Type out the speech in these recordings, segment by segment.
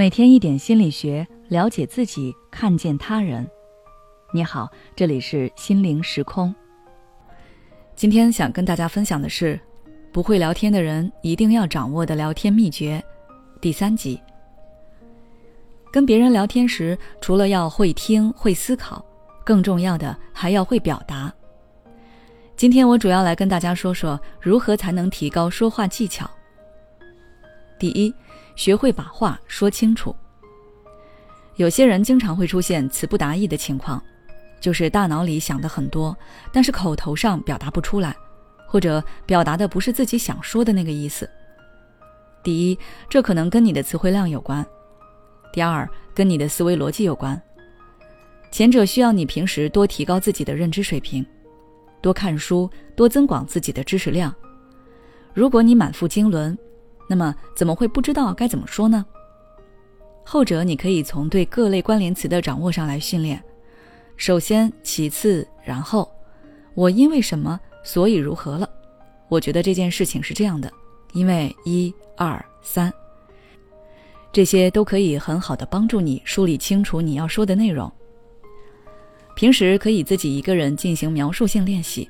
每天一点心理学，了解自己，看见他人。你好，这里是心灵时空。今天想跟大家分享的是，不会聊天的人一定要掌握的聊天秘诀，第三集。跟别人聊天时，除了要会听、会思考，更重要的还要会表达。今天我主要来跟大家说说，如何才能提高说话技巧。第一。学会把话说清楚。有些人经常会出现词不达意的情况，就是大脑里想的很多，但是口头上表达不出来，或者表达的不是自己想说的那个意思。第一，这可能跟你的词汇量有关；第二，跟你的思维逻辑有关。前者需要你平时多提高自己的认知水平，多看书，多增广自己的知识量。如果你满腹经纶，那么怎么会不知道该怎么说呢？后者你可以从对各类关联词的掌握上来训练。首先，其次，然后，我因为什么，所以如何了？我觉得这件事情是这样的，因为一二三，这些都可以很好的帮助你梳理清楚你要说的内容。平时可以自己一个人进行描述性练习。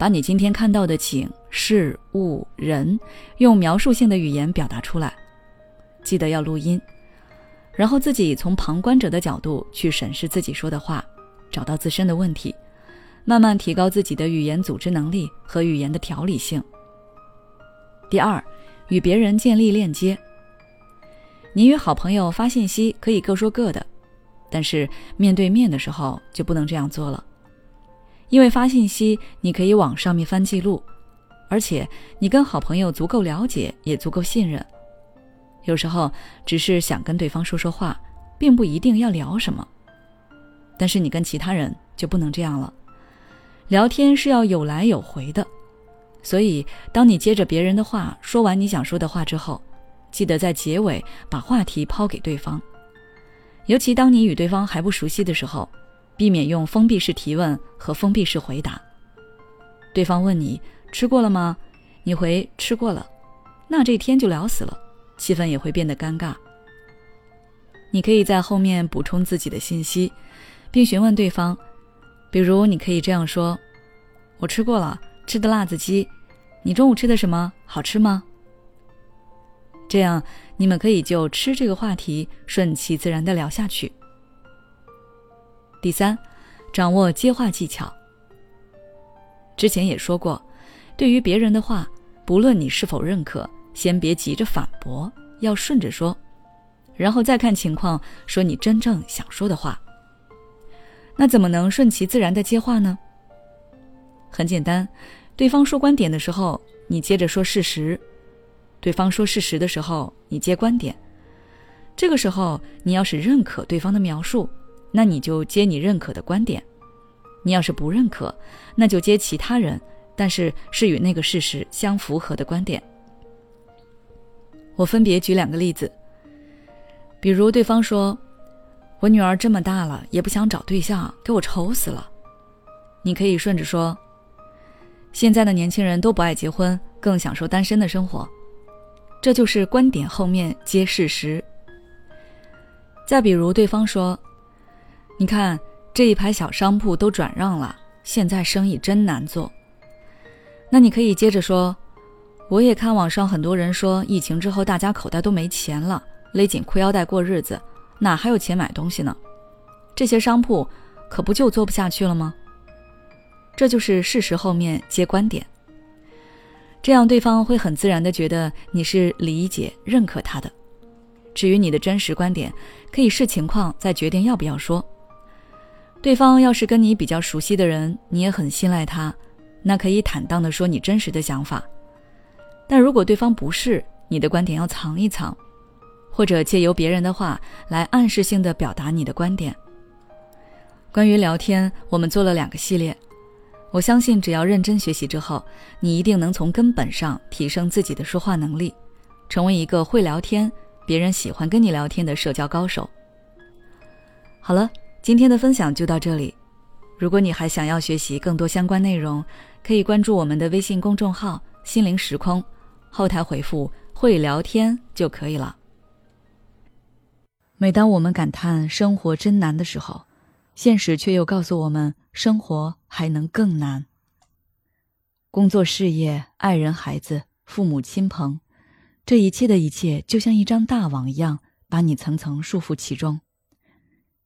把你今天看到的景、事物、人，用描述性的语言表达出来，记得要录音，然后自己从旁观者的角度去审视自己说的话，找到自身的问题，慢慢提高自己的语言组织能力和语言的条理性。第二，与别人建立链接。你与好朋友发信息可以各说各的，但是面对面的时候就不能这样做了。因为发信息，你可以往上面翻记录，而且你跟好朋友足够了解，也足够信任。有时候只是想跟对方说说话，并不一定要聊什么。但是你跟其他人就不能这样了，聊天是要有来有回的。所以，当你接着别人的话说完你想说的话之后，记得在结尾把话题抛给对方。尤其当你与对方还不熟悉的时候。避免用封闭式提问和封闭式回答。对方问你吃过了吗？你回吃过了，那这天就聊死了，气氛也会变得尴尬。你可以在后面补充自己的信息，并询问对方，比如你可以这样说：“我吃过了，吃的辣子鸡。你中午吃的什么？好吃吗？”这样你们可以就吃这个话题顺其自然的聊下去。第三，掌握接话技巧。之前也说过，对于别人的话，不论你是否认可，先别急着反驳，要顺着说，然后再看情况说你真正想说的话。那怎么能顺其自然的接话呢？很简单，对方说观点的时候，你接着说事实；对方说事实的时候，你接观点。这个时候，你要是认可对方的描述。那你就接你认可的观点，你要是不认可，那就接其他人，但是是与那个事实相符合的观点。我分别举两个例子，比如对方说：“我女儿这么大了，也不想找对象，给我愁死了。”你可以顺着说：“现在的年轻人都不爱结婚，更享受单身的生活。”这就是观点后面接事实。再比如对方说。你看这一排小商铺都转让了，现在生意真难做。那你可以接着说，我也看网上很多人说，疫情之后大家口袋都没钱了，勒紧裤腰带过日子，哪还有钱买东西呢？这些商铺可不就做不下去了吗？这就是事实后面接观点，这样对方会很自然的觉得你是理解认可他的。至于你的真实观点，可以视情况再决定要不要说。对方要是跟你比较熟悉的人，你也很信赖他，那可以坦荡的说你真实的想法。但如果对方不是，你的观点要藏一藏，或者借由别人的话来暗示性的表达你的观点。关于聊天，我们做了两个系列，我相信只要认真学习之后，你一定能从根本上提升自己的说话能力，成为一个会聊天、别人喜欢跟你聊天的社交高手。好了。今天的分享就到这里。如果你还想要学习更多相关内容，可以关注我们的微信公众号“心灵时空”，后台回复“会聊天”就可以了。每当我们感叹生活真难的时候，现实却又告诉我们，生活还能更难。工作、事业、爱人、孩子、父母亲朋，这一切的一切，就像一张大网一样，把你层层束缚其中。